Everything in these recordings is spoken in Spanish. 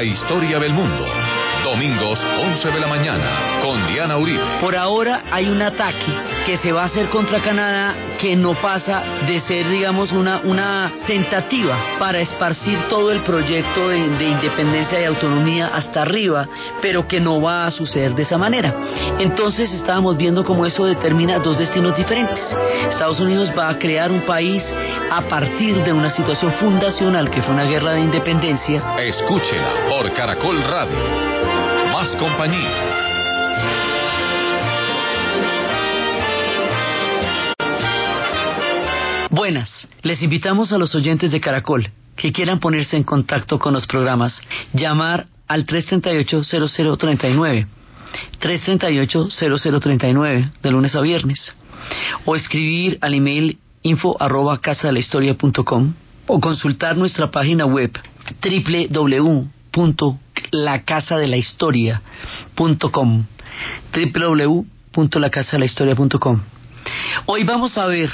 La historia del mundo. Domingos 11 de la mañana con Diana Uribe. Por ahora hay un ataque que se va a hacer contra Canadá que no pasa de ser, digamos, una, una tentativa para esparcir todo el proyecto de, de independencia y autonomía hasta arriba, pero que no va a suceder de esa manera. Entonces estábamos viendo cómo eso determina dos destinos diferentes. Estados Unidos va a crear un país a partir de una situación fundacional que fue una guerra de independencia. Escúchela por Caracol Radio. Compañía. Buenas, les invitamos a los oyentes de Caracol que quieran ponerse en contacto con los programas, llamar al 338-0039, 338-0039 de lunes a viernes, o escribir al email info arroba casa o consultar nuestra página web www.lacasadelahistoria.com www.lacasadelahistoria.com Hoy vamos a ver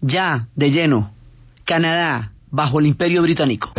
ya de lleno Canadá bajo el imperio británico.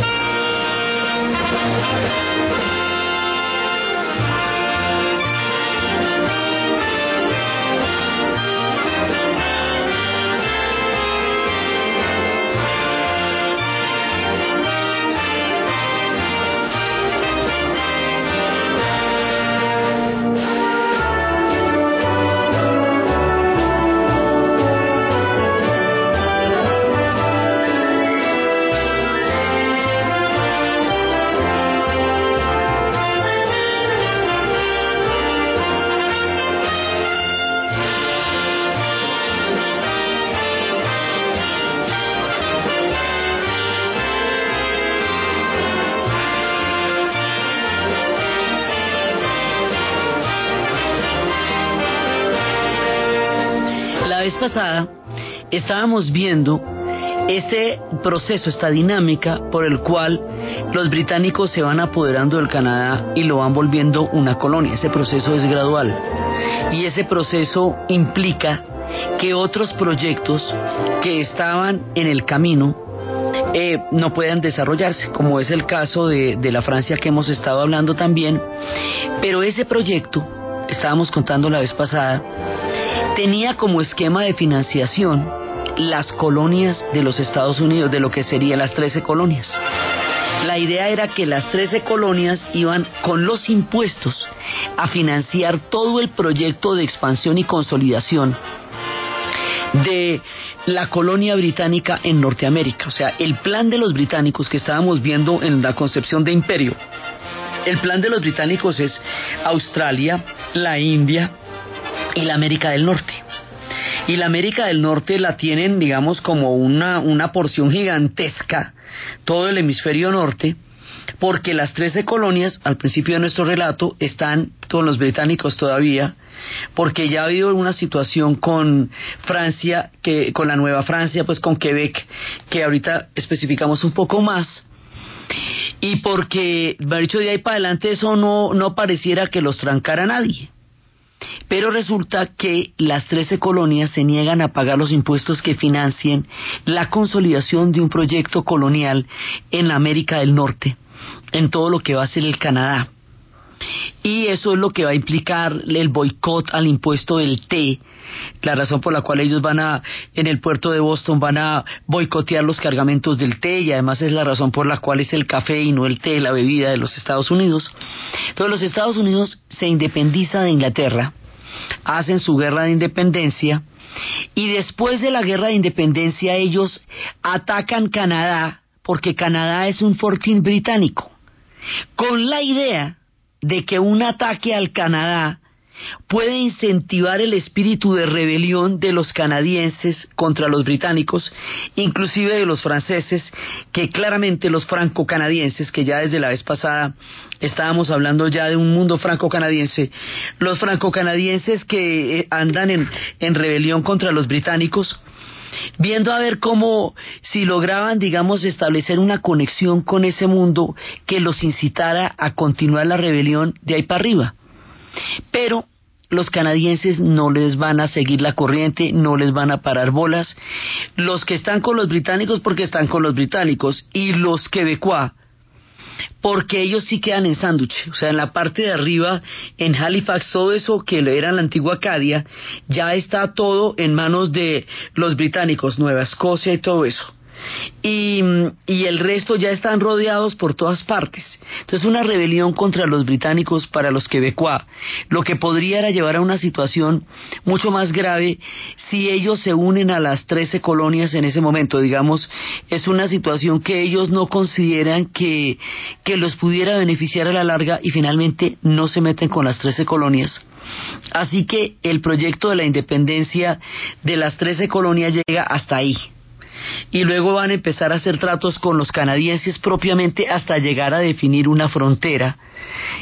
Pasada estábamos viendo este proceso, esta dinámica por el cual los británicos se van apoderando del Canadá y lo van volviendo una colonia. Ese proceso es gradual y ese proceso implica que otros proyectos que estaban en el camino eh, no puedan desarrollarse, como es el caso de, de la Francia que hemos estado hablando también. Pero ese proyecto, estábamos contando la vez pasada, tenía como esquema de financiación las colonias de los Estados Unidos, de lo que serían las 13 colonias. La idea era que las 13 colonias iban con los impuestos a financiar todo el proyecto de expansión y consolidación de la colonia británica en Norteamérica. O sea, el plan de los británicos que estábamos viendo en la concepción de imperio. El plan de los británicos es Australia, la India y la América del Norte. Y la América del Norte la tienen, digamos, como una, una porción gigantesca, todo el hemisferio norte, porque las 13 colonias, al principio de nuestro relato, están con los británicos todavía, porque ya ha habido una situación con Francia, que, con la Nueva Francia, pues con Quebec, que ahorita especificamos un poco más, y porque, de hecho, de ahí para adelante eso no, no pareciera que los trancara nadie. Pero resulta que las 13 colonias se niegan a pagar los impuestos que financien la consolidación de un proyecto colonial en la América del Norte, en todo lo que va a ser el Canadá. Y eso es lo que va a implicar el boicot al impuesto del té, la razón por la cual ellos van a, en el puerto de Boston, van a boicotear los cargamentos del té y además es la razón por la cual es el café y no el té la bebida de los Estados Unidos. Entonces los Estados Unidos se independiza de Inglaterra, hacen su guerra de independencia y después de la guerra de independencia ellos atacan Canadá porque Canadá es un fortín británico, con la idea de que un ataque al Canadá puede incentivar el espíritu de rebelión de los canadienses contra los británicos, inclusive de los franceses, que claramente los franco-canadienses, que ya desde la vez pasada estábamos hablando ya de un mundo franco-canadiense, los franco-canadienses que eh, andan en, en rebelión contra los británicos, viendo a ver cómo si lograban, digamos, establecer una conexión con ese mundo que los incitara a continuar la rebelión de ahí para arriba. Pero los canadienses no les van a seguir la corriente, no les van a parar bolas. Los que están con los británicos porque están con los británicos. Y los quebecuá porque ellos sí quedan en sándwich, o sea, en la parte de arriba, en Halifax, todo eso que era la antigua Acadia, ya está todo en manos de los británicos, Nueva Escocia y todo eso y, y, el resto ya están rodeados por todas partes. Entonces una rebelión contra los británicos para los quebecois, lo que podría llevar a una situación mucho más grave si ellos se unen a las 13 colonias en ese momento. Digamos, es una situación que ellos no consideran que, que los pudiera beneficiar a la larga y finalmente no se meten con las 13 colonias. Así que el proyecto de la independencia de las 13 colonias llega hasta ahí y luego van a empezar a hacer tratos con los canadienses propiamente hasta llegar a definir una frontera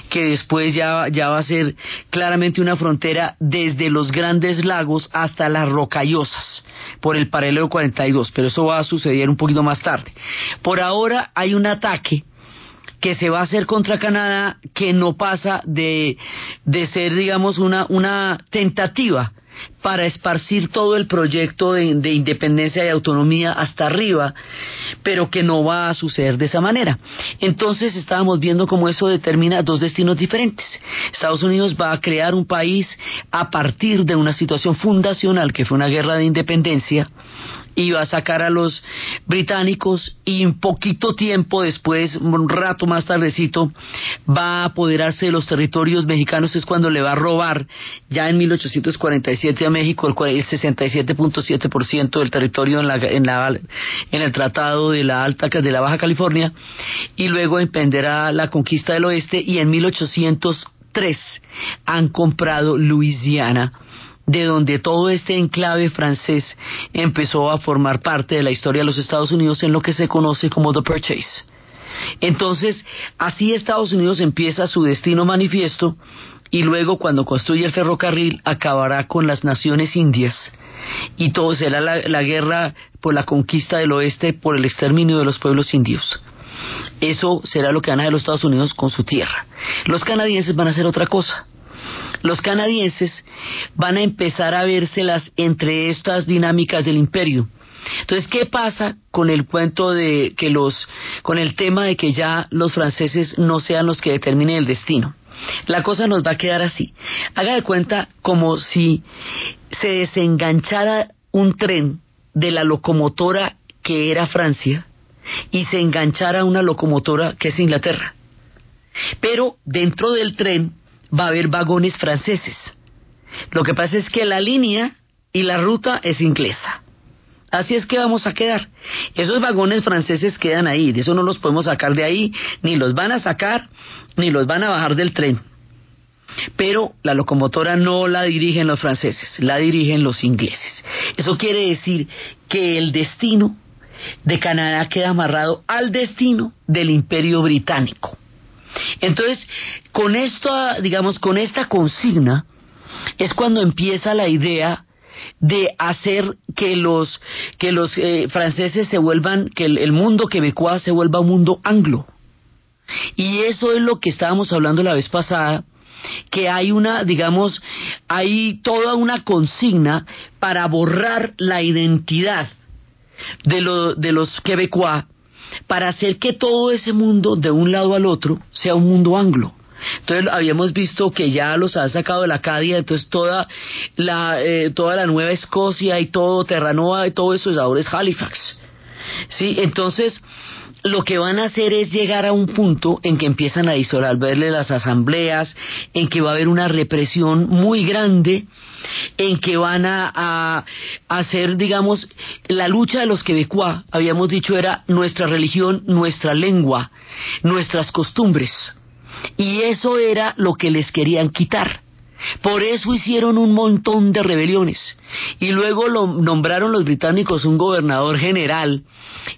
que después ya, ya va a ser claramente una frontera desde los grandes lagos hasta las rocallosas por el paralelo 42, pero eso va a suceder un poquito más tarde. Por ahora hay un ataque que se va a hacer contra Canadá que no pasa de, de ser, digamos, una, una tentativa para esparcir todo el proyecto de, independencia y autonomía hasta arriba, pero que no va a suceder de esa manera. Entonces estábamos viendo cómo eso determina dos destinos diferentes. Estados Unidos va a crear un país a partir de una situación fundacional que fue una guerra de independencia iba a sacar a los británicos y un poquito tiempo después, un rato más tardecito, va a apoderarse de los territorios mexicanos, es cuando le va a robar ya en 1847 a México el 67.7% del territorio en, la, en, la, el Tratado de la Alta de la Baja California y luego emprenderá la conquista del oeste y en 1803 han comprado Luisiana de donde todo este enclave francés empezó a formar parte de la historia de los Estados Unidos en lo que se conoce como The Purchase. Entonces, así Estados Unidos empieza su destino manifiesto y luego cuando construye el ferrocarril acabará con las naciones indias y todo será la, la guerra por la conquista del oeste, por el exterminio de los pueblos indios. Eso será lo que van a hacer los Estados Unidos con su tierra. Los canadienses van a hacer otra cosa los canadienses van a empezar a vérselas entre estas dinámicas del imperio. Entonces, ¿qué pasa con el cuento de que los, con el tema de que ya los franceses no sean los que determinen el destino? La cosa nos va a quedar así. Haga de cuenta como si se desenganchara un tren de la locomotora que era Francia y se enganchara una locomotora que es Inglaterra. Pero dentro del tren va a haber vagones franceses. Lo que pasa es que la línea y la ruta es inglesa. Así es que vamos a quedar. Esos vagones franceses quedan ahí, de eso no los podemos sacar de ahí, ni los van a sacar, ni los van a bajar del tren. Pero la locomotora no la dirigen los franceses, la dirigen los ingleses. Eso quiere decir que el destino de Canadá queda amarrado al destino del imperio británico. Entonces, con esto, digamos, con esta consigna, es cuando empieza la idea de hacer que los que los eh, franceses se vuelvan que el, mundo quebecois se vuelva un mundo anglo. Y eso es lo que estábamos hablando la vez pasada que hay una digamos hay toda una consigna para borrar la identidad de, lo, de los quebecois para hacer que todo ese mundo de un lado al otro sea un mundo anglo. Entonces habíamos visto que ya los han sacado de la Acadia, entonces toda la, eh, toda la Nueva Escocia y todo Terranova y todo eso ahora es Halifax. Sí, entonces lo que van a hacer es llegar a un punto en que empiezan a disolverle las asambleas, en que va a haber una represión muy grande, en que van a, hacer, digamos, la lucha de los quebecois, habíamos dicho, era nuestra religión, nuestra lengua, nuestras costumbres. Y eso era lo que les querían quitar. Por eso hicieron un montón de rebeliones. Y luego lo nombraron los británicos un gobernador general,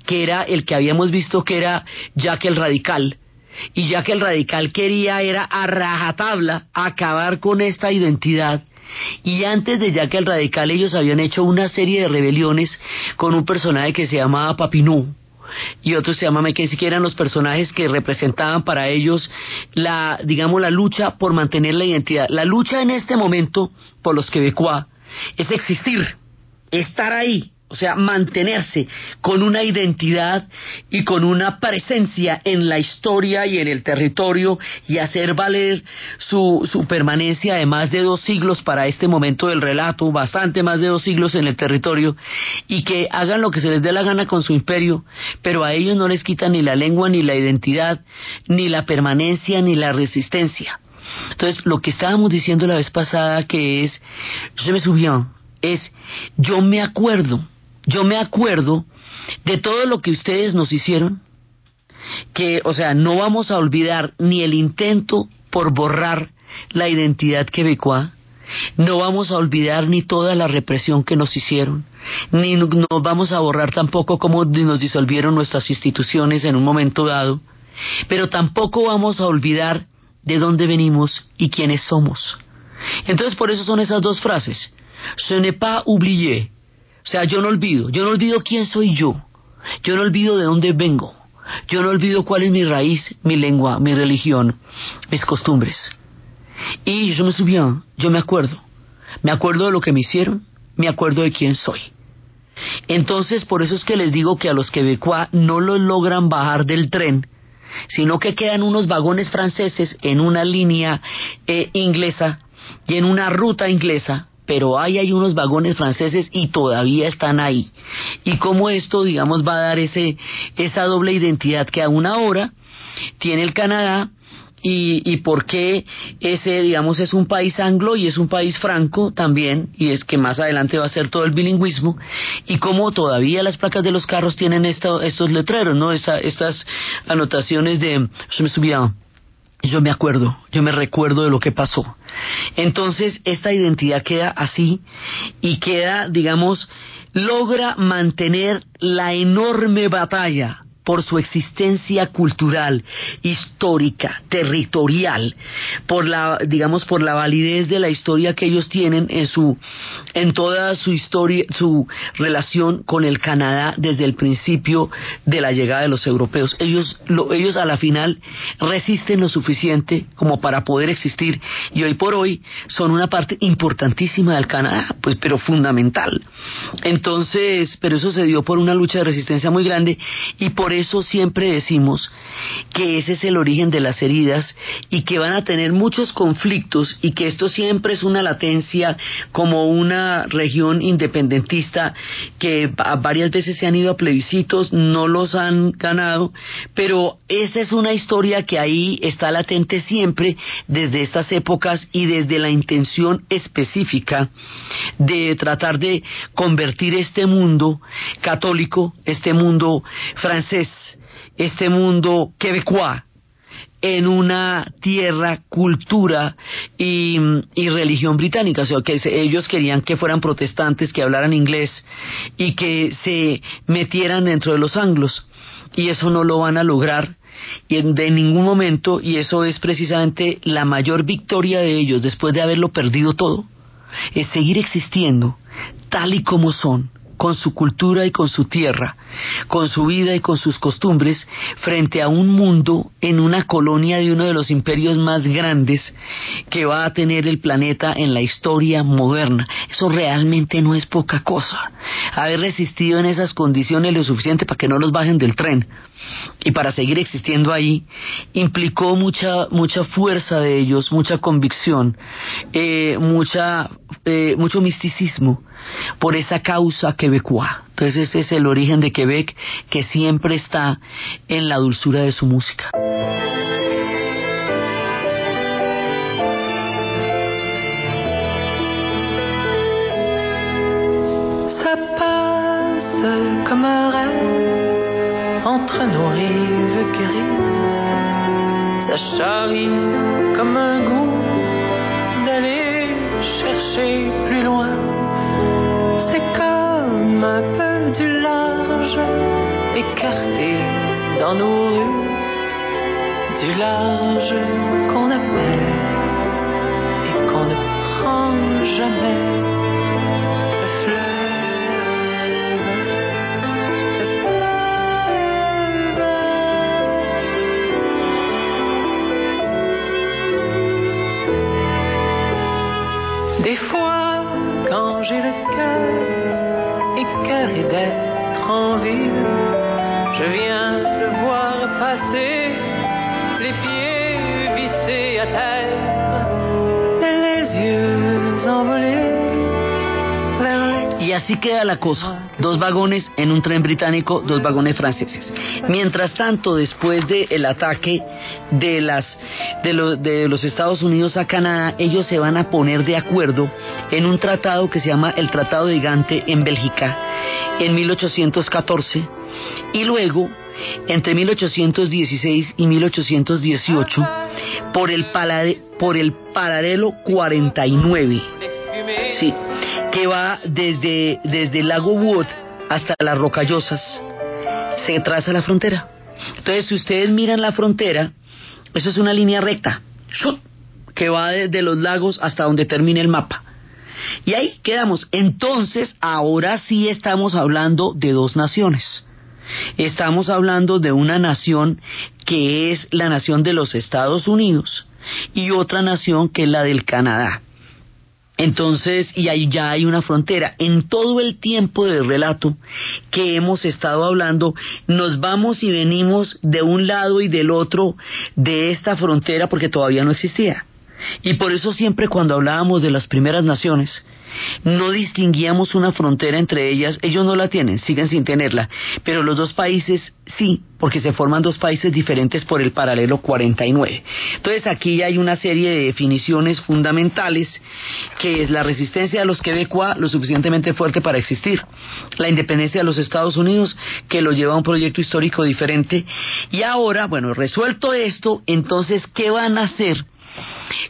que era el que habíamos visto que era Jack el Radical. Y Jack el Radical quería era a rajatabla acabar con esta identidad. Y antes de Jack el Radical ellos habían hecho una serie de rebeliones con un personaje que se llamaba Papineau y otros se llaman Mackenzie, que eran los personajes que representaban para ellos la, digamos, la lucha por mantener la identidad. La lucha en este momento por los quebecois es existir, estar ahí, o sea, mantenerse con una identidad y con una presencia en la historia y en el territorio y hacer valer su, su permanencia de más de dos siglos para este momento del relato, bastante más de dos siglos en el territorio, y que hagan lo que se les dé la gana con su imperio, pero a ellos no les quitan ni la lengua, ni la identidad, ni la permanencia, ni la resistencia. Entonces, lo que estábamos diciendo la vez pasada que es, je me souviens, es, yo me acuerdo, yo me acuerdo de todo lo que ustedes nos hicieron, que, o sea, no vamos a olvidar ni el intento por borrar la identidad quebecoa, no vamos a olvidar ni toda la represión que nos hicieron, ni nos vamos a borrar tampoco cómo nos disolvieron nuestras instituciones en un momento dado, pero tampoco vamos a olvidar de dónde venimos y quiénes somos. Entonces por eso son esas dos frases. Ce n'est pas oublié. O sea, yo no olvido, yo no olvido quién soy yo. Yo no olvido de dónde vengo. Yo no olvido cuál es mi raíz, mi lengua, mi religión, mis costumbres. Y yo me souviens, yo me acuerdo. Me acuerdo de lo que me hicieron, me acuerdo de quién soy. Entonces, por eso es que les digo que a los quebecois no los logran bajar del tren, sino que quedan unos vagones franceses en una línea eh, inglesa y en una ruta inglesa pero ahí hay unos vagones franceses y todavía están ahí. Y cómo esto, digamos, va a dar ese, esa doble identidad que aún ahora tiene el Canadá y, y por qué ese, digamos, es un país anglo y es un país franco también, y es que más adelante va a ser todo el bilingüismo, y cómo todavía las placas de los carros tienen esto, estos letreros, ¿no? Esa, estas anotaciones de, se me subía, yo me acuerdo, yo me recuerdo de lo que pasó. Entonces, esta identidad queda así y queda, digamos, logra mantener la enorme batalla por su existencia cultural, histórica, territorial, por la, digamos, por la validez de la historia que ellos tienen en su, en toda su historia, su relación con el Canadá desde el principio de la llegada de los europeos. Ellos, lo, ellos a la final resisten lo suficiente como para poder existir y hoy por hoy son una parte importantísima del Canadá, pues, pero fundamental. Entonces, pero eso se dio por una lucha de resistencia muy grande y por eso siempre decimos que ese es el origen de las heridas y que van a tener muchos conflictos y que esto siempre es una latencia como una región independentista que varias veces se han ido a plebiscitos, no los han ganado, pero esta es una historia que ahí está latente siempre desde estas épocas y desde la intención específica de tratar de convertir este mundo católico, este mundo francés, este mundo quebecois en una tierra, cultura y, y, religión británica, o sea, que ellos querían que fueran protestantes, que hablaran inglés y que se metieran dentro de los anglos. Y eso no lo van a lograr y de ningún momento, y eso es precisamente la mayor victoria de ellos después de haberlo perdido todo, es seguir existiendo tal y como son, con su cultura y con su tierra, con su vida y con sus costumbres, frente a un mundo en una colonia de uno de los imperios más grandes que va a tener el planeta en la historia moderna. Eso realmente no es poca cosa. Haber resistido en esas condiciones lo suficiente para que no los bajen del tren y para seguir existiendo ahí implicó mucha mucha fuerza de ellos, mucha convicción, eh, mucha eh, mucho misticismo por esa causa quebecoa. Entonces ese es el origen de Quebec que siempre está en la dulzura de su música. Ça passe comme un rêve entre nos rives grises. Ça charrie comme un goût d'aller chercher plus loin. Un peu du large écarté dans nos rues, du large qu'on appelle et qu'on ne prend jamais. Así queda la cosa. Dos vagones en un tren británico, dos vagones franceses. Mientras tanto, después del ataque de, las, de, de los Estados Unidos a Canadá, ellos se van a poner de acuerdo en un tratado que se llama el Tratado de Gante en Bélgica en 1814 y luego entre 1816 y 1818 por el, palade- por el paralelo 49. fumées. Sí, que va desde, desde el lago Wood hasta las Rocallosas. Se traza la frontera. Entonces, si ustedes miran la frontera, eso es una línea recta, que va desde los lagos hasta donde termina el mapa. Y ahí quedamos. Entonces, ahora sí estamos hablando de dos naciones. Estamos hablando de una nación que es la nación de los Estados Unidos y otra nación que es la del Canadá. Entonces, y ahí ya hay una frontera. En todo el tiempo del relato que hemos estado hablando, nos vamos y venimos de un lado y del otro de esta frontera porque todavía no existía. Y por eso siempre cuando hablábamos de las primeras naciones, no distinguíamos una frontera entre ellas, ellos no la tienen, siguen sin tenerla, pero los dos países sí, porque se forman dos países diferentes por el paralelo 49. Entonces aquí hay una serie de definiciones fundamentales, que es la resistencia de los quebecois lo suficientemente fuerte para existir, la independencia de los Estados Unidos, que lo lleva a un proyecto histórico diferente, y ahora, bueno, resuelto esto, entonces, ¿qué van a hacer?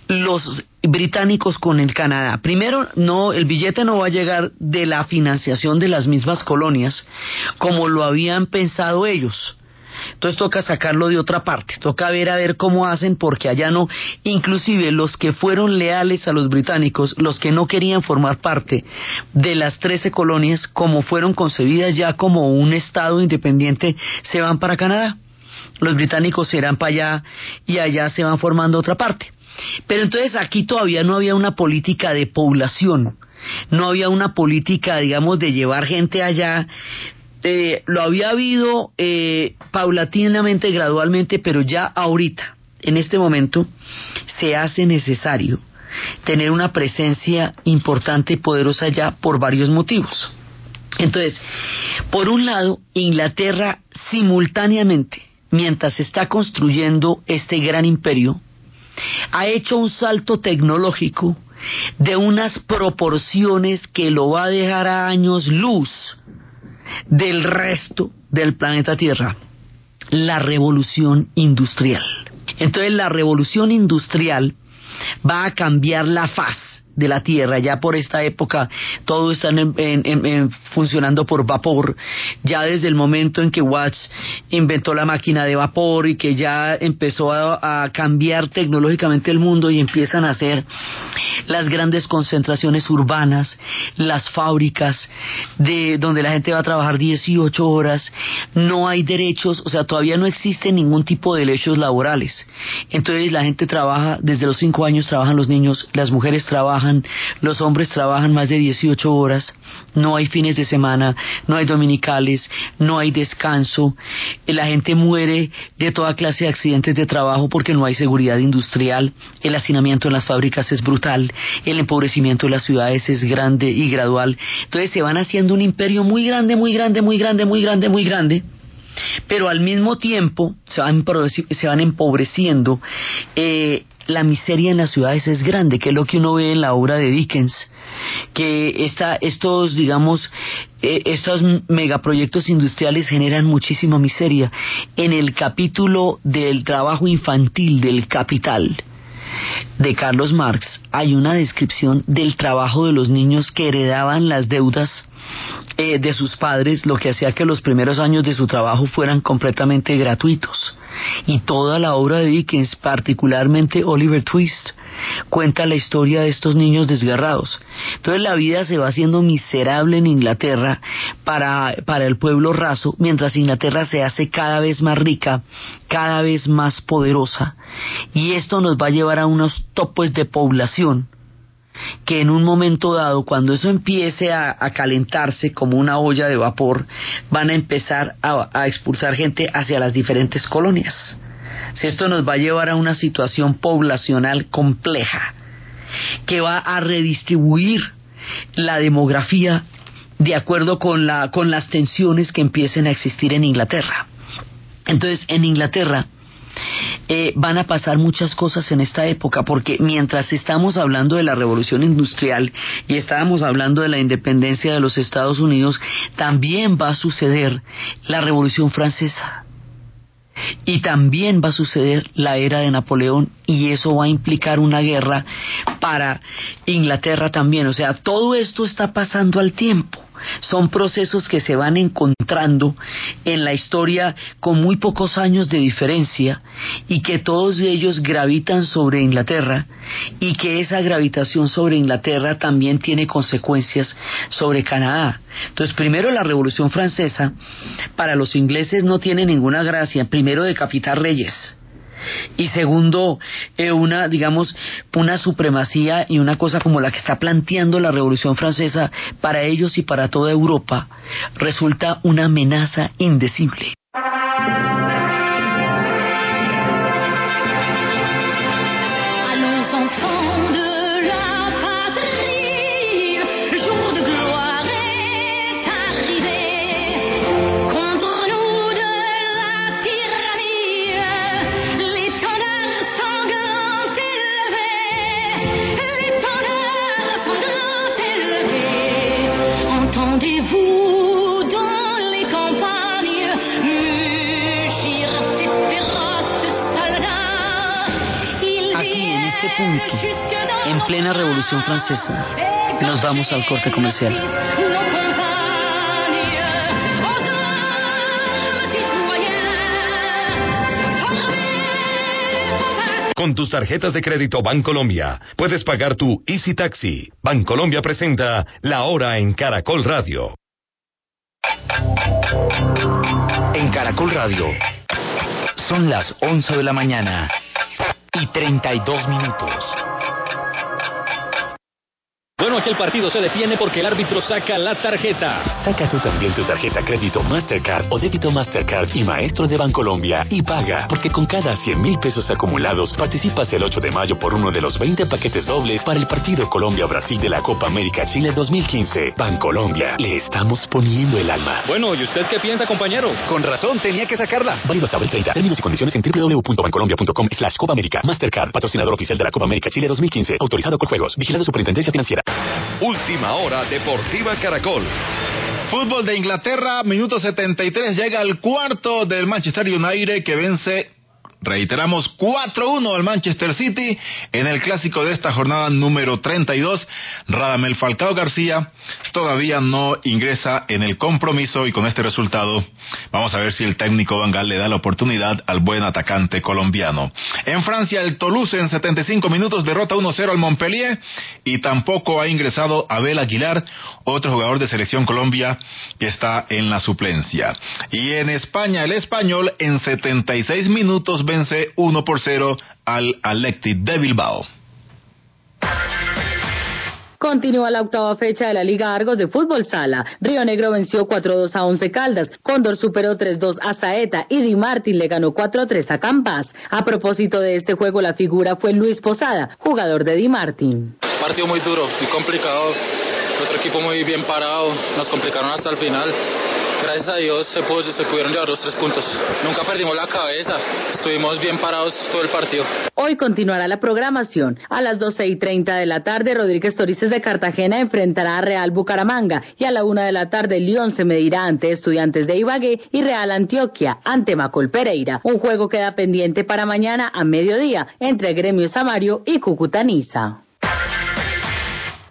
Los británicos con el Canadá. Primero, no, el billete no va a llegar de la financiación de las mismas colonias como lo habían pensado ellos. Entonces toca sacarlo de otra parte, toca ver a ver cómo hacen porque allá no, inclusive los que fueron leales a los británicos, los que no querían formar parte de las 13 colonias como fueron concebidas ya como un estado independiente, se van para Canadá. Los británicos se irán para allá y allá se van formando otra parte. Pero entonces aquí todavía no había una política de población, no había una política, digamos, de llevar gente allá. Eh, lo había habido eh, paulatinamente, gradualmente, pero ya ahorita, en este momento, se hace necesario tener una presencia importante y poderosa allá por varios motivos. Entonces, por un lado, Inglaterra simultáneamente, mientras está construyendo este gran imperio, ha hecho un salto tecnológico de unas proporciones que lo va a dejar a años luz del resto del planeta Tierra, la revolución industrial. Entonces la revolución industrial va a cambiar la faz de la tierra. Ya por esta época todo está en- funcionando por vapor. Ya desde el momento en que Watts inventó la máquina de vapor y que ya empezó a, a cambiar tecnológicamente el mundo y empiezan a hacer las grandes concentraciones urbanas, las fábricas de donde la gente va a trabajar 18 horas, no hay derechos, o sea, todavía no existe ningún tipo de derechos laborales. Entonces la gente trabaja, desde los 5 años trabajan los niños, las mujeres trabajan, los hombres trabajan más de 18 horas, no hay fines de semana, no hay dominicales, no hay descanso, eh, la gente muere de toda clase de accidentes de trabajo porque no hay seguridad industrial, el hacinamiento en las fábricas es brutal, el empobrecimiento de las ciudades es grande y gradual, entonces se van haciendo un imperio muy grande, muy grande, muy grande, muy grande, muy grande, pero al mismo tiempo se van, se van empobreciendo. eh, la miseria en las ciudades es grande, que es lo que uno ve en la obra de Dickens, que esta, estos, digamos, eh, estos megaproyectos industriales generan muchísima miseria. En el capítulo del trabajo infantil del capital, de Carlos Marx hay una descripción del trabajo de los niños que heredaban las deudas eh, de sus padres, lo que hacía que los primeros años de su trabajo fueran completamente gratuitos. Y toda la obra de Dickens, particularmente Oliver Twist, cuenta la historia de estos niños desgarrados. Entonces la vida se va haciendo miserable en Inglaterra para, para el pueblo raso, mientras Inglaterra se hace cada vez más rica, cada vez más poderosa. Y esto nos va a llevar a unos topes de población que en un momento dado, cuando eso empiece a, calentarse como una olla de vapor, van a empezar a, a expulsar gente hacia las diferentes colonias si esto nos va a llevar a una situación poblacional compleja, que va a redistribuir la demografía de acuerdo con, la, con las tensiones que empiecen a existir en Inglaterra. Entonces, en Inglaterra eh, van a pasar muchas cosas en esta época, porque mientras estamos hablando de la revolución industrial y estábamos hablando de la independencia de los Estados Unidos, también va a suceder la revolución francesa. Y también va a suceder la era de Napoleón y eso va a implicar una guerra para Inglaterra también. O sea, todo esto está pasando al tiempo. Son procesos que se van encontrando en la historia con muy pocos años de diferencia y que todos ellos gravitan sobre Inglaterra y que esa gravitación sobre Inglaterra también tiene consecuencias sobre Canadá. Entonces, primero la Revolución Francesa para los ingleses no tiene ninguna gracia, primero decapitar reyes y segundo, eh, una, digamos, una supremacía y una cosa como la que está planteando la Revolución Francesa para ellos y para toda Europa, resulta una amenaza indecible. Plena Revolución Francesa, nos vamos al corte comercial. Con tus tarjetas de crédito Bancolombia puedes pagar tu Easy Taxi. Bancolombia presenta La Hora en Caracol Radio. En Caracol Radio son las 11 de la mañana y 32 minutos. Bueno, aquí el partido se detiene porque el árbitro saca la tarjeta. Saca tú también tu tarjeta crédito Mastercard o débito Mastercard y Maestro de Bancolombia y paga, porque con cada 100 mil pesos acumulados participas el 8 de mayo por uno de los 20 paquetes dobles para el partido Colombia-Brasil de la Copa América Chile 2015. Bancolombia, le estamos poniendo el alma. Bueno, ¿y usted qué piensa, compañero? Con razón, tenía que sacarla. Válido hasta el 30. Términos y condiciones en www.bancolombia.com slash Copa América. Mastercard, patrocinador oficial de la Copa América Chile 2015. Autorizado con juegos. Vigilado Superintendencia Financiera. Última hora Deportiva Caracol. Fútbol de Inglaterra, minuto 73, llega al cuarto del Manchester United que vence Reiteramos 4-1 al Manchester City en el clásico de esta jornada número 32. Radamel Falcao García todavía no ingresa en el compromiso y con este resultado vamos a ver si el técnico Bangal le da la oportunidad al buen atacante colombiano. En Francia el Toulouse en 75 minutos derrota 1-0 al Montpellier y tampoco ha ingresado Abel Aguilar, otro jugador de selección Colombia que está en la suplencia. Y en España el español en 76 minutos vence 1 por 0 al Alecti de Bilbao. Continúa la octava fecha de la Liga Argos de Fútbol Sala. Río Negro venció 4-2 a Once Caldas, Cóndor superó 3-2 a Saeta y Di Martín le ganó 4-3 a Campas. A propósito de este juego, la figura fue Luis Posada, jugador de Di Martín. Partido muy duro, muy complicado. Otro equipo muy bien parado, nos complicaron hasta el final gracias a Dios se, se pudieron llevar los tres puntos. Nunca perdimos la cabeza, estuvimos bien parados todo el partido. Hoy continuará la programación. A las 12 y 30 de la tarde, Rodríguez Torices de Cartagena enfrentará a Real Bucaramanga y a la una de la tarde, León se medirá ante Estudiantes de Ibagué y Real Antioquia ante Macol Pereira. Un juego queda pendiente para mañana a mediodía entre Gremio Samario y Cucutaniza.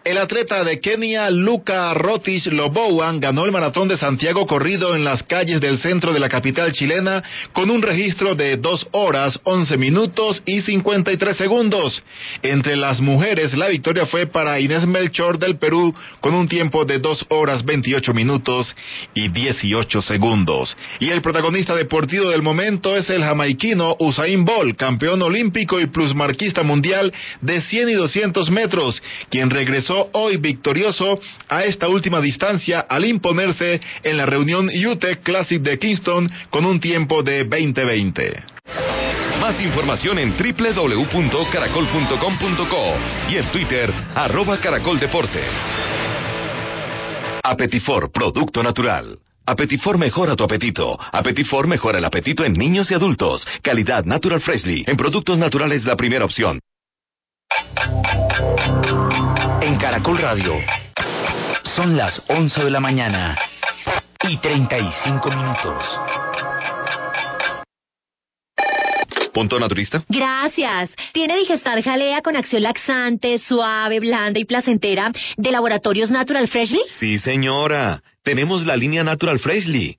El atleta de Kenia, Luca Rotich Loboan, ganó el maratón de Santiago corrido en las calles del centro de la capital chilena con un registro de 2 horas, 11 minutos y 53 segundos. Entre las mujeres, la victoria fue para Inés Melchor del Perú con un tiempo de 2 horas, 28 minutos y 18 segundos. Y el protagonista deportivo del momento es el jamaiquino Usain Bolt, campeón olímpico y plusmarquista mundial de 100 y 200 metros, quien regresó hoy victorioso a esta última distancia al imponerse en la reunión UTEC Classic de Kingston con un tiempo de 2020. Más información en www.caracol.com.co y en Twitter, arroba caracoldeportes. Apetifor, producto natural. Apetifor mejora tu apetito. Apetifor mejora el apetito en niños y adultos. Calidad Natural Freshly. En productos naturales la primera opción. En Caracol Radio. Son las 11 de la mañana y 35 minutos. ¿Punto naturista? Gracias. ¿Tiene Digestar Jalea con acción laxante, suave, blanda y placentera de Laboratorios Natural Freshly? Sí, señora. Tenemos la línea Natural Freshly.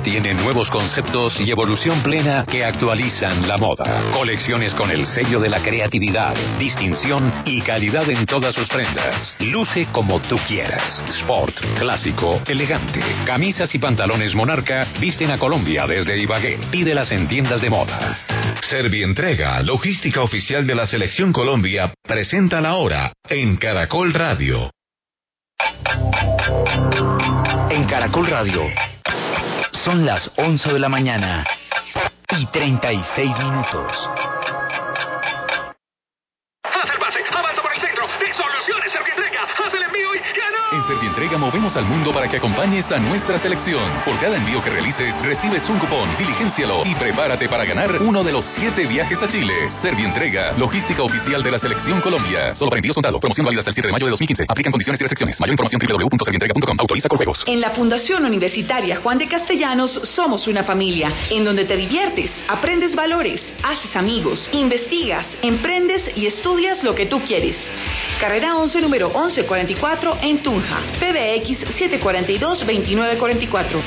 tienen nuevos conceptos y evolución plena que actualizan la moda. Colecciones con el sello de la creatividad, distinción y calidad en todas sus prendas. Luce como tú quieras. Sport, clásico, elegante. Camisas y pantalones Monarca visten a Colombia desde Ibagué. Pídelas en tiendas de moda. Servientrega, logística oficial de la Selección Colombia, presenta la hora en Caracol Radio. En Caracol Radio. Son las 11 de la mañana y 36 minutos. En Servientrega movemos al mundo para que acompañes a nuestra selección. Por cada envío que realices, recibes un cupón, diligencialo y prepárate para ganar uno de los siete viajes a Chile. Servientrega, logística oficial de la Selección Colombia. Solo para envíos contado. Promoción válida hasta el 7 de mayo de 2015. Aplican condiciones y restricciones. Mayor información www.servientrega.com. Autoriza con juegos. En la Fundación Universitaria Juan de Castellanos somos una familia en donde te diviertes, aprendes valores, haces amigos, investigas, emprendes y estudias lo que tú quieres. Carrera 11, número 1144 en Tunja. PBX 742-2944.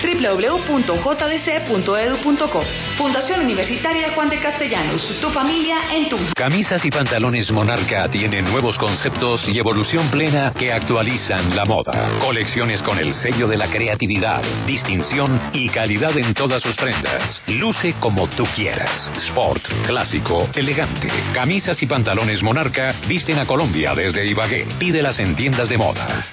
www.jdc.edu.co. Fundación Universitaria Juan de Castellanos. Tu familia en Tunja. Camisas y pantalones Monarca tienen nuevos conceptos y evolución plena que actualizan la moda. Colecciones con el sello de la creatividad, distinción y calidad en todas sus prendas. Luce como tú quieras. Sport, clásico, elegante. Camisas y pantalones Monarca visten a Colombia desde Ibagué. Pídelas en tiendas de moda.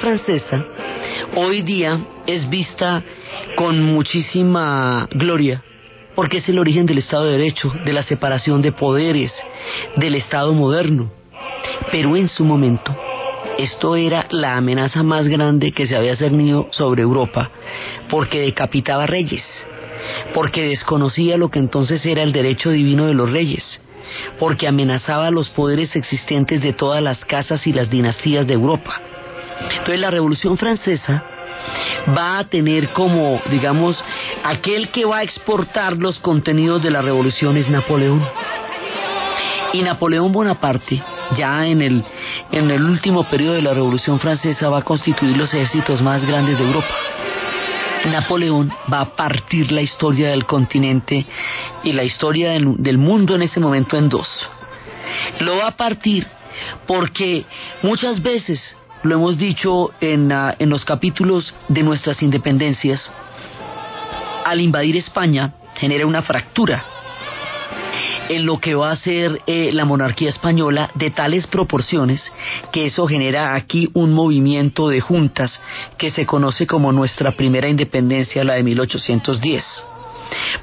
Francesa hoy día es vista con muchísima gloria porque es el origen del Estado de Derecho, de la separación de poderes, del Estado moderno. Pero en su momento, esto era la amenaza más grande que se había cernido sobre Europa, porque decapitaba reyes, porque desconocía lo que entonces era el derecho divino de los reyes, porque amenazaba los poderes existentes de todas las casas y las dinastías de Europa. Entonces la Revolución Francesa va a tener como, digamos, aquel que va a exportar los contenidos de la revolución es Napoleón. Y Napoleón Bonaparte, ya en el, en el último periodo de la Revolución Francesa, va a constituir los ejércitos más grandes de Europa. Napoleón va a partir la historia del continente y la historia del, del mundo en ese momento en dos. Lo va a partir porque muchas veces lo hemos dicho en, uh, en, los capítulos de nuestras independencias, al invadir España genera una fractura en lo que va a ser eh, la monarquía española de tales proporciones que eso genera aquí un movimiento de juntas que se conoce como nuestra primera independencia, la de 1810.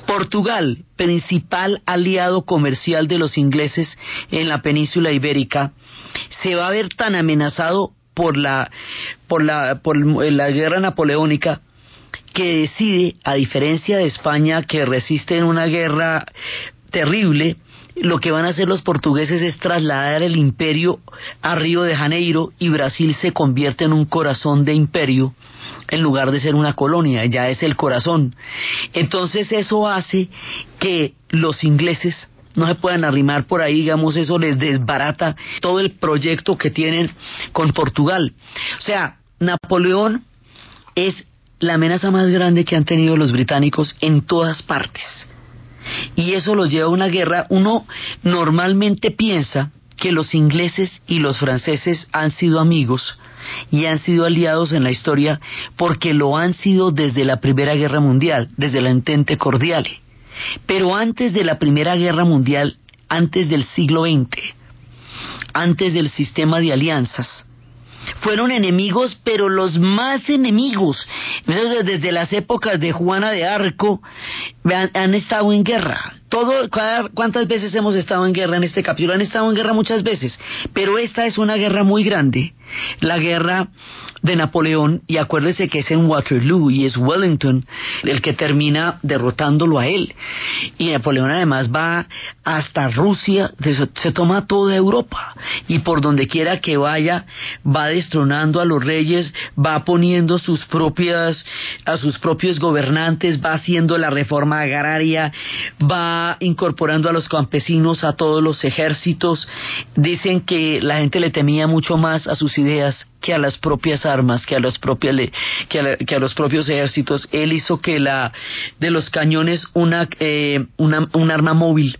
Portugal, principal aliado comercial de los ingleses en la península ibérica, se va a ver tan amenazado por la, por la, por la guerra napoleónica que decide, a diferencia de España, que resiste en una guerra terrible, lo que van a hacer los portugueses es trasladar el imperio a Río de Janeiro y Brasil se convierte en un corazón de imperio en lugar de ser una colonia, ya es el corazón. Entonces eso hace que los ingleses no se puedan arrimar por ahí, digamos, eso les desbarata todo el proyecto que tienen con Portugal. O sea, Napoleón es la amenaza más grande que han tenido los británicos en todas partes. Y eso los lleva a una guerra. Uno normalmente piensa que los ingleses y los franceses han sido amigos y han sido aliados en la historia porque lo han sido desde la Primera Guerra Mundial, desde la Entente Cordiale. Pero antes de la Primera Guerra Mundial, antes del siglo XX, antes del sistema de alianzas, fueron enemigos, pero los más enemigos. desde las épocas de Juana de Arco han, estado en guerra. Todo, ¿Cuántas veces hemos estado en guerra en este capítulo? Han estado en guerra muchas veces, pero esta es una guerra muy grande, la guerra de Napoleón, y acuérdese que es en Waterloo y es Wellington el que termina derrotándolo a él. Y Napoleón además va hasta Rusia, se toma toda Europa, y por donde quiera que vaya, va destronando a los reyes, va poniendo sus propias, a sus propios gobernantes, va haciendo la reforma agraria, va incorporando a los campesinos a todos los ejércitos. Dicen que la gente le temía mucho más a sus ideas que a las propias armas, que a las propias que, que a, los propios ejércitos. Él hizo que la de los cañones una, eh, una un arma móvil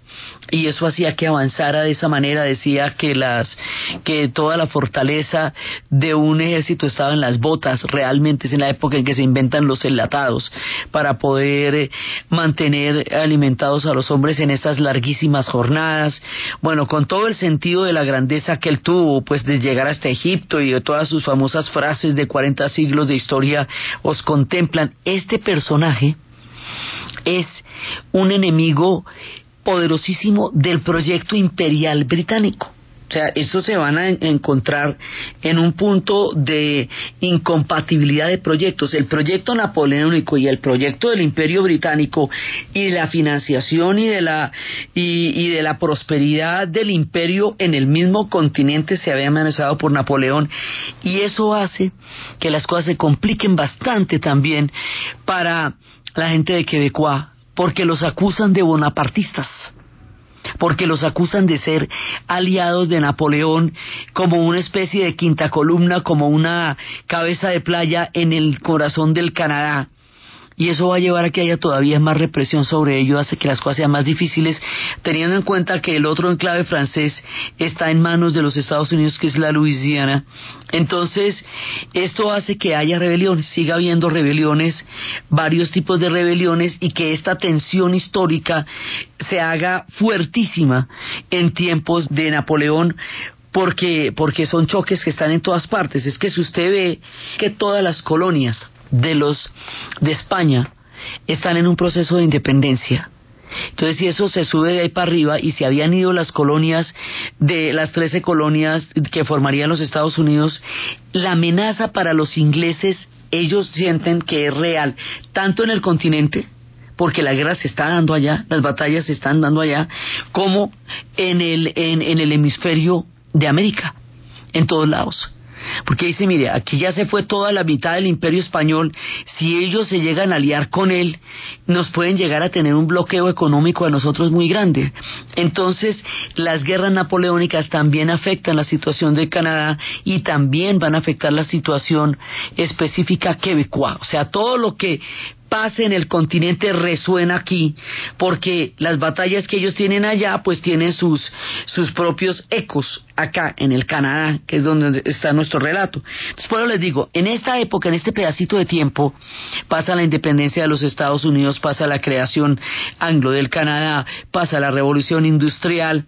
y eso hacía que avanzara de esa manera. Decía que las que toda la fortaleza de un ejército estaba en las botas. Realmente es en la época en que se inventan los enlatados para poder eh, mantener alimentados a los hombres en esas larguísimas jornadas. Bueno, con todo el sentido de la grandeza que él tuvo, pues de llegar hasta Egipto y de todas sus famosas frases de 40 siglos de historia os contemplan. Este personaje es un enemigo poderosísimo del proyecto imperial británico. O sea, eso se van a encontrar en un punto de incompatibilidad de proyectos. El proyecto napoleónico y el proyecto del Imperio Británico y la financiación y de la y, de la prosperidad del imperio en el mismo continente se había amenazado por Napoleón y eso hace que las cosas se compliquen bastante también para la gente de Quebecois porque los acusan de bonapartistas porque los acusan de ser aliados de Napoleón como una especie de quinta columna, como una cabeza de playa en el corazón del Canadá y eso va a llevar a que haya todavía más represión sobre ello, hace que las cosas sean más difíciles, teniendo en cuenta que el otro enclave francés está en manos de los Estados Unidos, que es la Luisiana. Entonces, esto hace que haya rebeliones, siga habiendo rebeliones, varios tipos de rebeliones, y que esta tensión histórica se haga fuertísima en tiempos de Napoleón, porque, porque son choques que están en todas partes. Es que si usted ve que todas las colonias de los de España están en un proceso de independencia. Entonces, si eso se sube de ahí para arriba y si habían ido las colonias de las 13 colonias que formarían los Estados Unidos, la amenaza para los ingleses, ellos sienten que es real, tanto en el continente, porque la guerra se está dando allá, las batallas se están dando allá, como en el, en el hemisferio de América, en todos lados. Porque dice, mire, aquí ya se fue toda la mitad del imperio español, si ellos se llegan a aliar con él, nos pueden llegar a tener un bloqueo económico a nosotros muy grande. Entonces, las guerras napoleónicas también afectan la situación de Canadá y también van a afectar la situación específica quebecoa. O sea, todo lo que pase en el continente resuena aquí, porque las batallas que ellos tienen allá, pues tienen sus, sus propios ecos acá en el Canadá, que es donde está nuestro relato. Entonces, por eso les digo, en esta época, en este pedacito de tiempo, pasa la independencia de los Estados Unidos, pasa la creación anglo del Canadá, pasa la revolución industrial,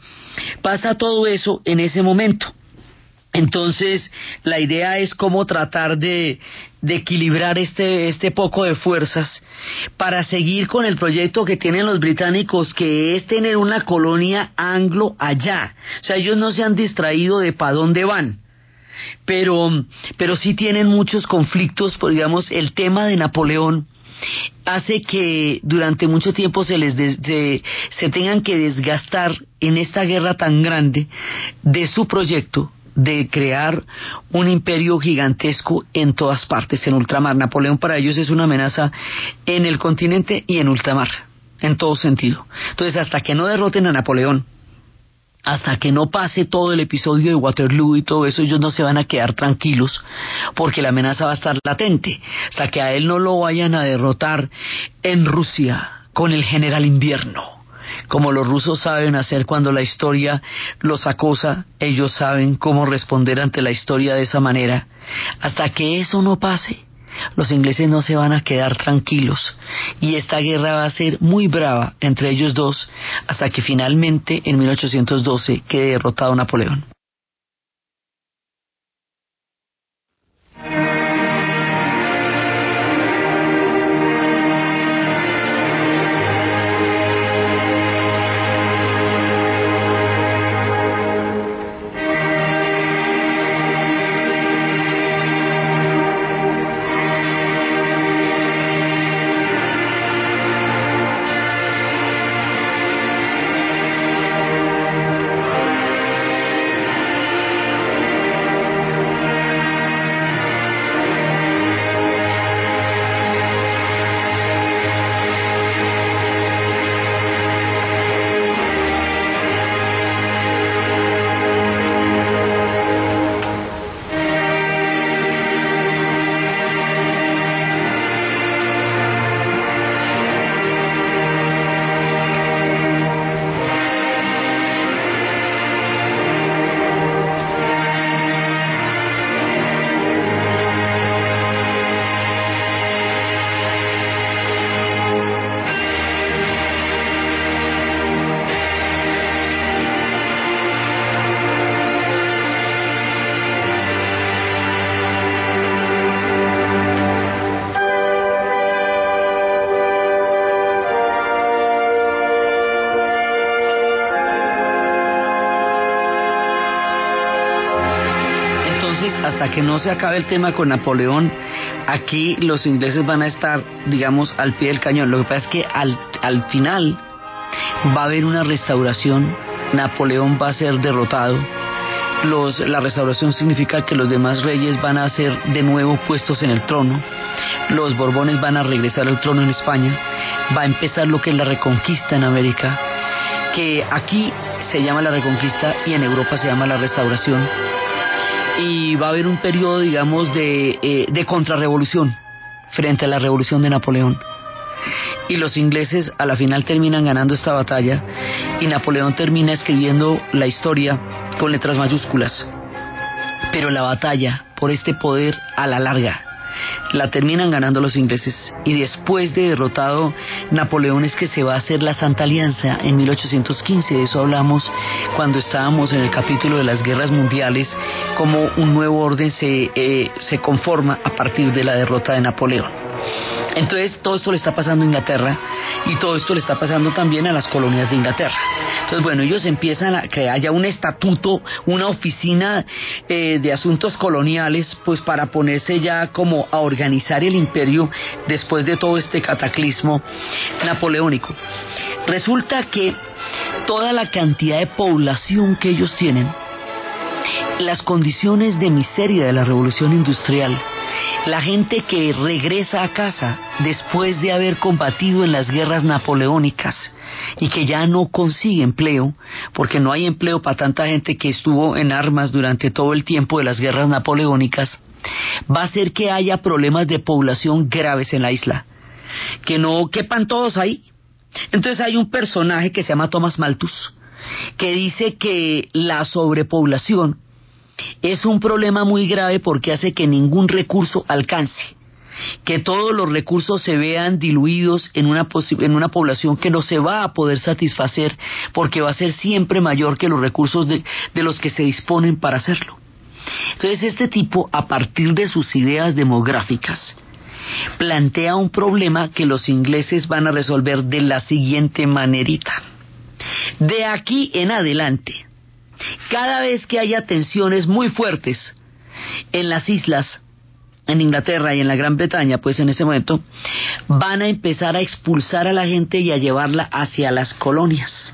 pasa todo eso en ese momento. Entonces, la idea es cómo tratar de, equilibrar este, este poco de fuerzas para seguir con el proyecto que tienen los británicos, que es tener una colonia anglo allá. O sea, ellos no se han distraído de para dónde van. Pero, pero sí tienen muchos conflictos, pues, digamos, el tema de Napoleón hace que durante mucho tiempo se les se tengan que desgastar en esta guerra tan grande de su proyecto de crear un imperio gigantesco en todas partes, en ultramar. Napoleón para ellos es una amenaza en el continente y en ultramar, en todo sentido. Entonces, hasta que no derroten a Napoleón, hasta que no pase todo el episodio de Waterloo y todo eso, ellos no se van a quedar tranquilos porque la amenaza va a estar latente. Hasta que a él no lo vayan a derrotar en Rusia con el general invierno como los rusos saben hacer cuando la historia los acosa, ellos saben cómo responder ante la historia de esa manera. Hasta que eso no pase, los ingleses no se van a quedar tranquilos y esta guerra va a ser muy brava entre ellos dos hasta que finalmente en 1812 quede derrotado Napoleón. Que no se acabe el tema con Napoleón, aquí los ingleses van a estar, digamos, al pie del cañón. Lo que pasa es que al, al final va a haber una restauración, Napoleón va a ser derrotado. Los, la restauración significa que los demás reyes van a ser de nuevo puestos en el trono, los Borbones van a regresar al trono en España, va a empezar lo que es la reconquista en América, que aquí se llama la reconquista y en Europa se llama la restauración y va a haber un periodo, digamos, de, eh, de contrarrevolución frente a la revolución de Napoleón. Y los ingleses a la final terminan ganando esta batalla y Napoleón termina escribiendo la historia con letras mayúsculas. Pero la batalla por este poder a la larga la terminan ganando los ingleses y después de derrotado Napoleón es que se va a hacer la Santa Alianza en 1815, de eso hablamos cuando estábamos en el capítulo de las guerras mundiales, como un nuevo orden se, eh, se conforma a partir de la derrota de Napoleón. Entonces todo esto le está pasando a Inglaterra y todo esto le está pasando también a las colonias de Inglaterra. Entonces, bueno, ellos empiezan a que haya un estatuto, una oficina eh, de asuntos coloniales, pues para ponerse ya como a organizar el imperio después de todo este cataclismo napoleónico. Resulta que toda la cantidad de población que ellos tienen, las condiciones de miseria de la revolución industrial, la gente que regresa a casa después de haber combatido en las guerras napoleónicas y que ya no consigue empleo, porque no hay empleo para tanta gente que estuvo en armas durante todo el tiempo de las guerras napoleónicas, va a hacer que haya problemas de población graves en la isla. que no quepan todos ahí. Entonces hay un personaje que se llama Thomas Malthus, que dice que la sobrepoblación es un problema muy grave porque hace que ningún recurso alcance, que todos los recursos se vean diluidos en una, población que no se va a poder satisfacer porque va a ser siempre mayor que los recursos de, de los que se disponen para hacerlo. Entonces este tipo, a partir de sus ideas demográficas, plantea un problema que los ingleses van a resolver de la siguiente manerita. De aquí en adelante, cada vez que haya tensiones muy fuertes en las islas, en Inglaterra y en la Gran Bretaña, pues en ese momento, van a empezar a expulsar a la gente y a llevarla hacia las colonias.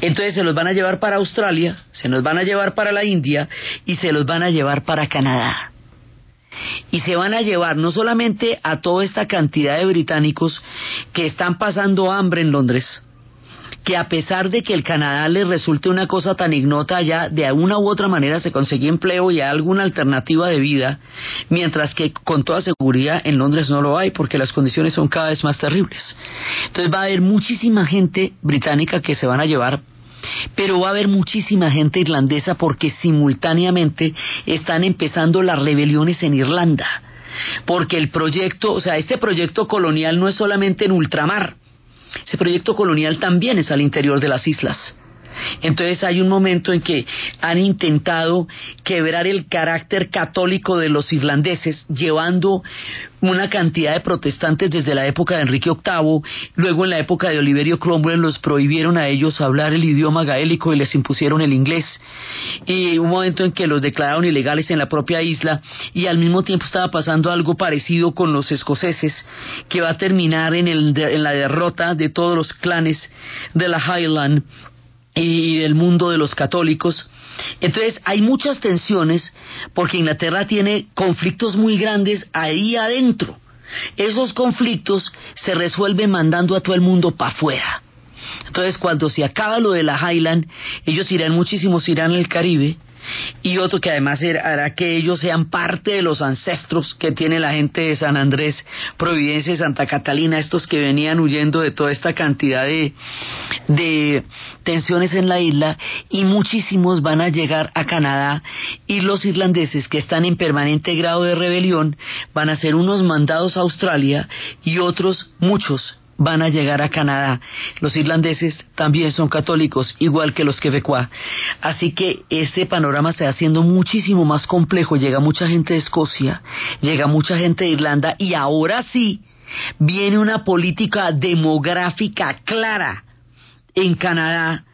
Entonces se los van a llevar para Australia, se los van a llevar para la India y se los van a llevar para Canadá. Y se van a llevar no solamente a toda esta cantidad de británicos que están pasando hambre en Londres, que a pesar de que el Canadá les resulte una cosa tan ignota ya, de alguna u otra manera se conseguía empleo y alguna alternativa de vida, mientras que con toda seguridad en Londres no lo hay porque las condiciones son cada vez más terribles. Entonces va a haber muchísima gente británica que se van a llevar pero va a haber muchísima gente irlandesa porque simultáneamente están empezando las rebeliones en Irlanda. Porque el proyecto, o sea, este proyecto colonial no es solamente en ultramar, ese proyecto colonial también es al interior de las islas. Entonces hay un momento en que han intentado quebrar el carácter católico de los irlandeses, llevando una cantidad de protestantes desde la época de Enrique VIII, luego en la época de Oliverio Cromwell los prohibieron a ellos hablar el idioma gaélico y les impusieron el inglés. Y un momento en que los declararon ilegales en la propia isla y al mismo tiempo estaba pasando algo parecido con los escoceses, que va a terminar en, en la derrota de todos los clanes de la Highland y del mundo de los católicos. Entonces hay muchas tensiones porque Inglaterra tiene conflictos muy grandes ahí adentro. Esos conflictos se resuelven mandando a todo el mundo para afuera. Entonces cuando se acaba lo de la Highland, ellos irán muchísimos, irán al Caribe y otro que además hará que ellos sean parte de los ancestros que tiene la gente de San Andrés, Providencia y Santa Catalina, estos que venían huyendo de toda esta cantidad de, de tensiones en la isla y muchísimos van a llegar a Canadá y los irlandeses que están en permanente grado de rebelión van a ser unos mandados a Australia y otros, muchos, van a llegar a Canadá. Los irlandeses también son católicos, igual que los quebecois. Así que este panorama se va haciendo muchísimo más complejo. Llega mucha gente de Escocia, llega mucha gente de Irlanda y ahora sí viene una política demográfica clara en Canadá,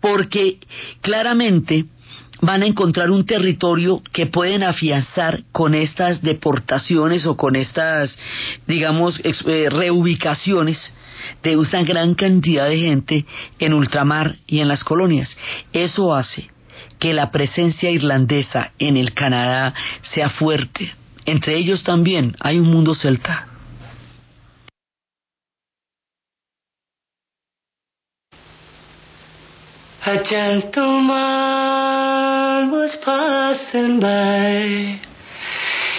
porque claramente van a encontrar un territorio que pueden afianzar con estas deportaciones o con estas, digamos, eh, reubicaciones de una gran cantidad de gente en ultramar y en las colonias. Eso hace que la presencia irlandesa en el Canadá sea fuerte. Entre ellos también hay un mundo celta. A gentleman was passing by.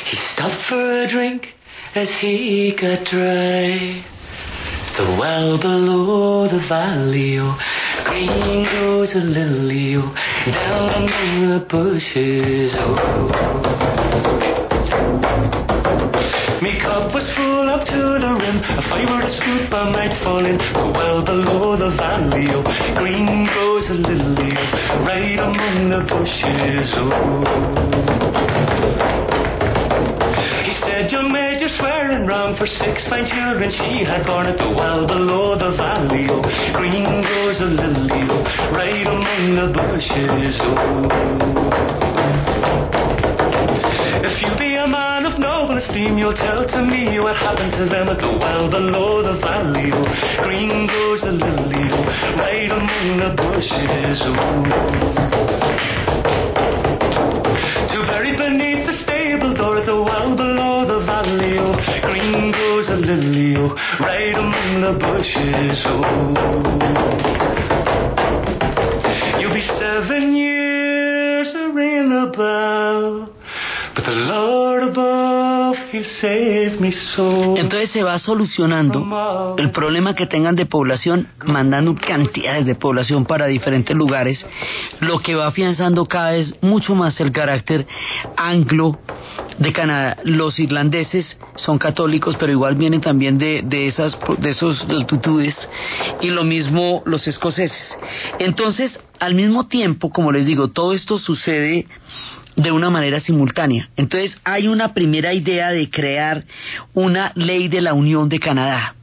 He stopped for a drink as he got dry. The well below the valley, oh, green grows a lily, oh, down among the bushes, oh. Me cup was full up to the rim. If I were to scoop, I might fall in. But well below the valley, oh, green grows a lily, oh, right among the bushes, oh. He said, young maid, you're swearing wrong For six fine children she had born at the well below the valley, oh Green grows a lily, oh Right among the bushes, oh if you be a man of noble esteem, you'll tell to me what happened to them at the well below the valley. Oh, green goes the lily, oh, right among the bushes. Oh. To bury beneath the stable door at the well below the valley. Oh, green grows the lily, oh, right among the bushes. Oh. You'll be seven years a the bell But the Lord above, He saved me so. Entonces se va solucionando el problema que tengan de población, mandando cantidades de población para diferentes lugares, lo que va afianzando cada vez mucho más el carácter anglo de Canadá. Los irlandeses son católicos, pero igual vienen también de, de esas de esos altitudes y lo mismo los escoceses. Entonces, al mismo tiempo, como les digo, todo esto sucede de una manera simultánea. Entonces hay una primera idea de crear una ley de la Unión de Canadá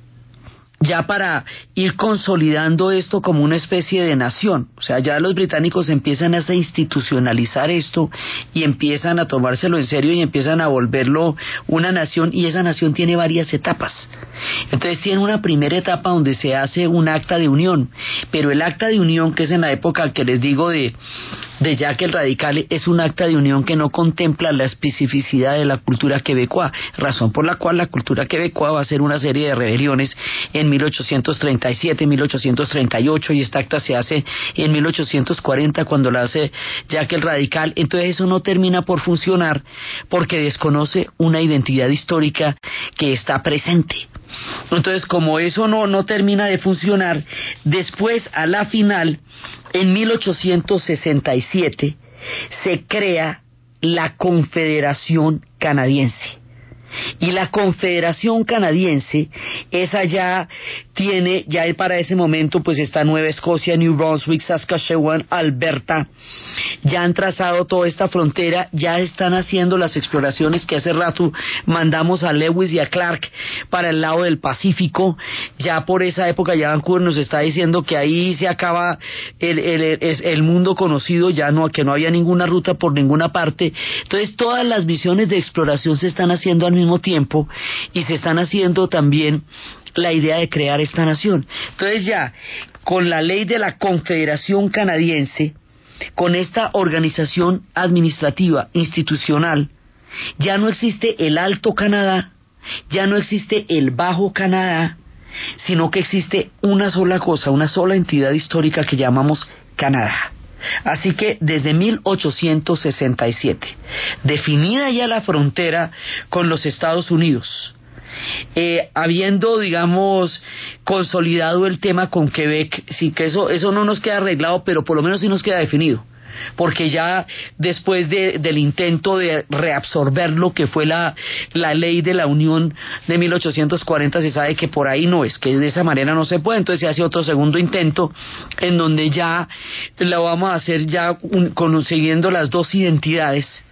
ya para ir consolidando esto como una especie de nación. O sea, ya los británicos empiezan a institucionalizar esto y empiezan a tomárselo en serio y empiezan a volverlo una nación y esa nación tiene varias etapas. Entonces tiene una primera etapa donde se hace un acta de unión, pero el acta de unión que es en la época que les digo de de Jack el Radical es un acta de unión que no contempla la especificidad de la cultura quebecoa, razón por la cual la cultura quebecoa va a ser una serie de rebeliones en 1837, 1838 y esta acta se hace en 1840 cuando la hace Jack el Radical, entonces eso no termina por funcionar porque desconoce una identidad histórica que está presente. Entonces, como eso no, no termina de funcionar, después a la final, en 1867, se crea la Confederación Canadiense. Y la Confederación Canadiense, esa ya tiene, ya para ese momento, pues está Nueva Escocia, New Brunswick, Saskatchewan, Alberta, ya han trazado toda esta frontera, ya están haciendo las exploraciones que hace rato mandamos a Lewis y a Clark para el lado del Pacífico, ya por esa época ya Vancouver nos está diciendo que ahí se acaba el, el, el mundo conocido, ya no, que no había ninguna ruta por ninguna parte, entonces todas las misiones de exploración se están haciendo al mismo tiempo y se están haciendo también la idea de crear esta nación. Entonces ya, con la ley de la Confederación Canadiense, con esta organización administrativa, institucional, ya no existe el Alto Canadá, ya no existe el Bajo Canadá, sino que existe una sola cosa, una sola entidad histórica que llamamos Canadá. Así que desde 1867, definida ya la frontera con los Estados Unidos, eh, habiendo, digamos, consolidado el tema con Quebec, sí que eso, eso no nos queda arreglado, pero por lo menos sí nos queda definido porque ya después de, del intento de reabsorber lo que fue la, la ley de la Unión de 1840 se sabe que por ahí no es, que de esa manera no se puede, entonces se hace otro segundo intento en donde ya lo vamos a hacer ya consiguiendo las dos identidades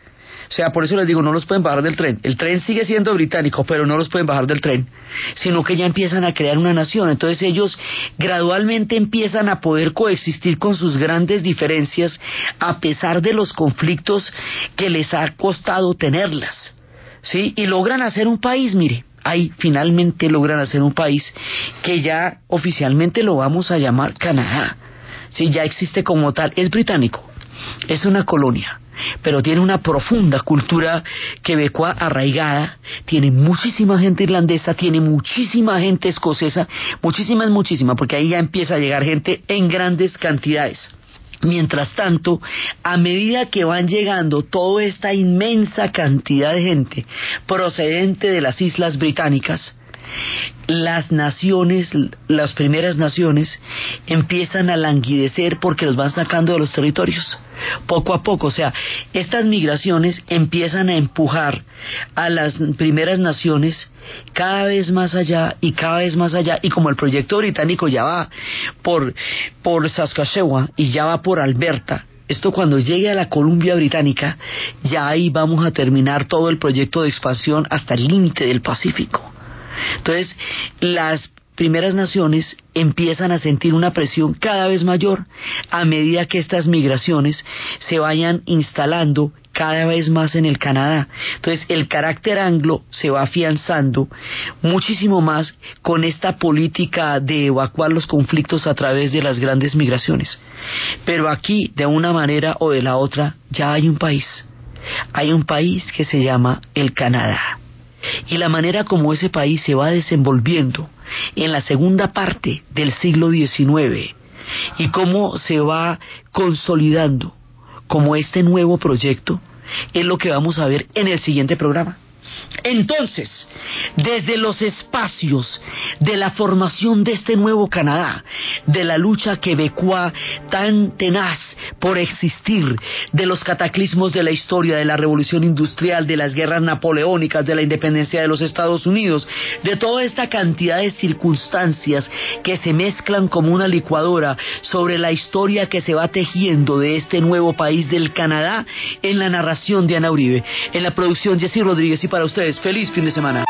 o sea, por eso les digo, no los pueden bajar del tren. El tren sigue siendo británico, pero no los pueden bajar del tren, sino que ya empiezan a crear una nación. Entonces ellos gradualmente empiezan a poder coexistir con sus grandes diferencias a pesar de los conflictos que les ha costado tenerlas. ¿Sí? Y logran hacer un país, mire. Ahí finalmente logran hacer un país que ya oficialmente lo vamos a llamar Canadá. Sí, ya existe como tal, es británico, es una colonia pero tiene una profunda cultura quebecoa arraigada, tiene muchísima gente irlandesa, tiene muchísima gente escocesa, muchísima es muchísima, porque ahí ya empieza a llegar gente en grandes cantidades. Mientras tanto, a medida que van llegando toda esta inmensa cantidad de gente procedente de las islas británicas, las naciones, las primeras naciones, empiezan a languidecer porque los van sacando de los territorios, poco a poco. O sea, estas migraciones empiezan a empujar a las primeras naciones cada vez más allá y cada vez más allá. Y como el proyecto británico ya va por, por Saskatchewan y ya va por Alberta, esto cuando llegue a la Columbia Británica, ya ahí vamos a terminar todo el proyecto de expansión hasta el límite del Pacífico. Entonces, las primeras naciones empiezan a sentir una presión cada vez mayor a medida que estas migraciones se vayan instalando cada vez más en el Canadá. Entonces el carácter anglo se va afianzando muchísimo más con esta política de evacuar los conflictos a través de las grandes migraciones. Pero aquí, de una manera o de la otra, ya hay un país. Hay un país que se llama el Canadá y la manera como ese país se va desenvolviendo en la segunda parte del siglo XIX y cómo se va consolidando como este nuevo proyecto es lo que vamos a ver en el siguiente programa. Entonces, desde los espacios de la formación de este nuevo Canadá, de la lucha quebecoa tan tenaz por existir, de los cataclismos de la historia, de la revolución industrial, de las guerras napoleónicas, de la independencia de los Estados Unidos, de toda esta cantidad de circunstancias que se mezclan como una licuadora sobre la historia que se va tejiendo de este nuevo país del Canadá en la narración de Ana Uribe, en la producción Jessy Rodríguez y para ustedes. Feliz fin de semana.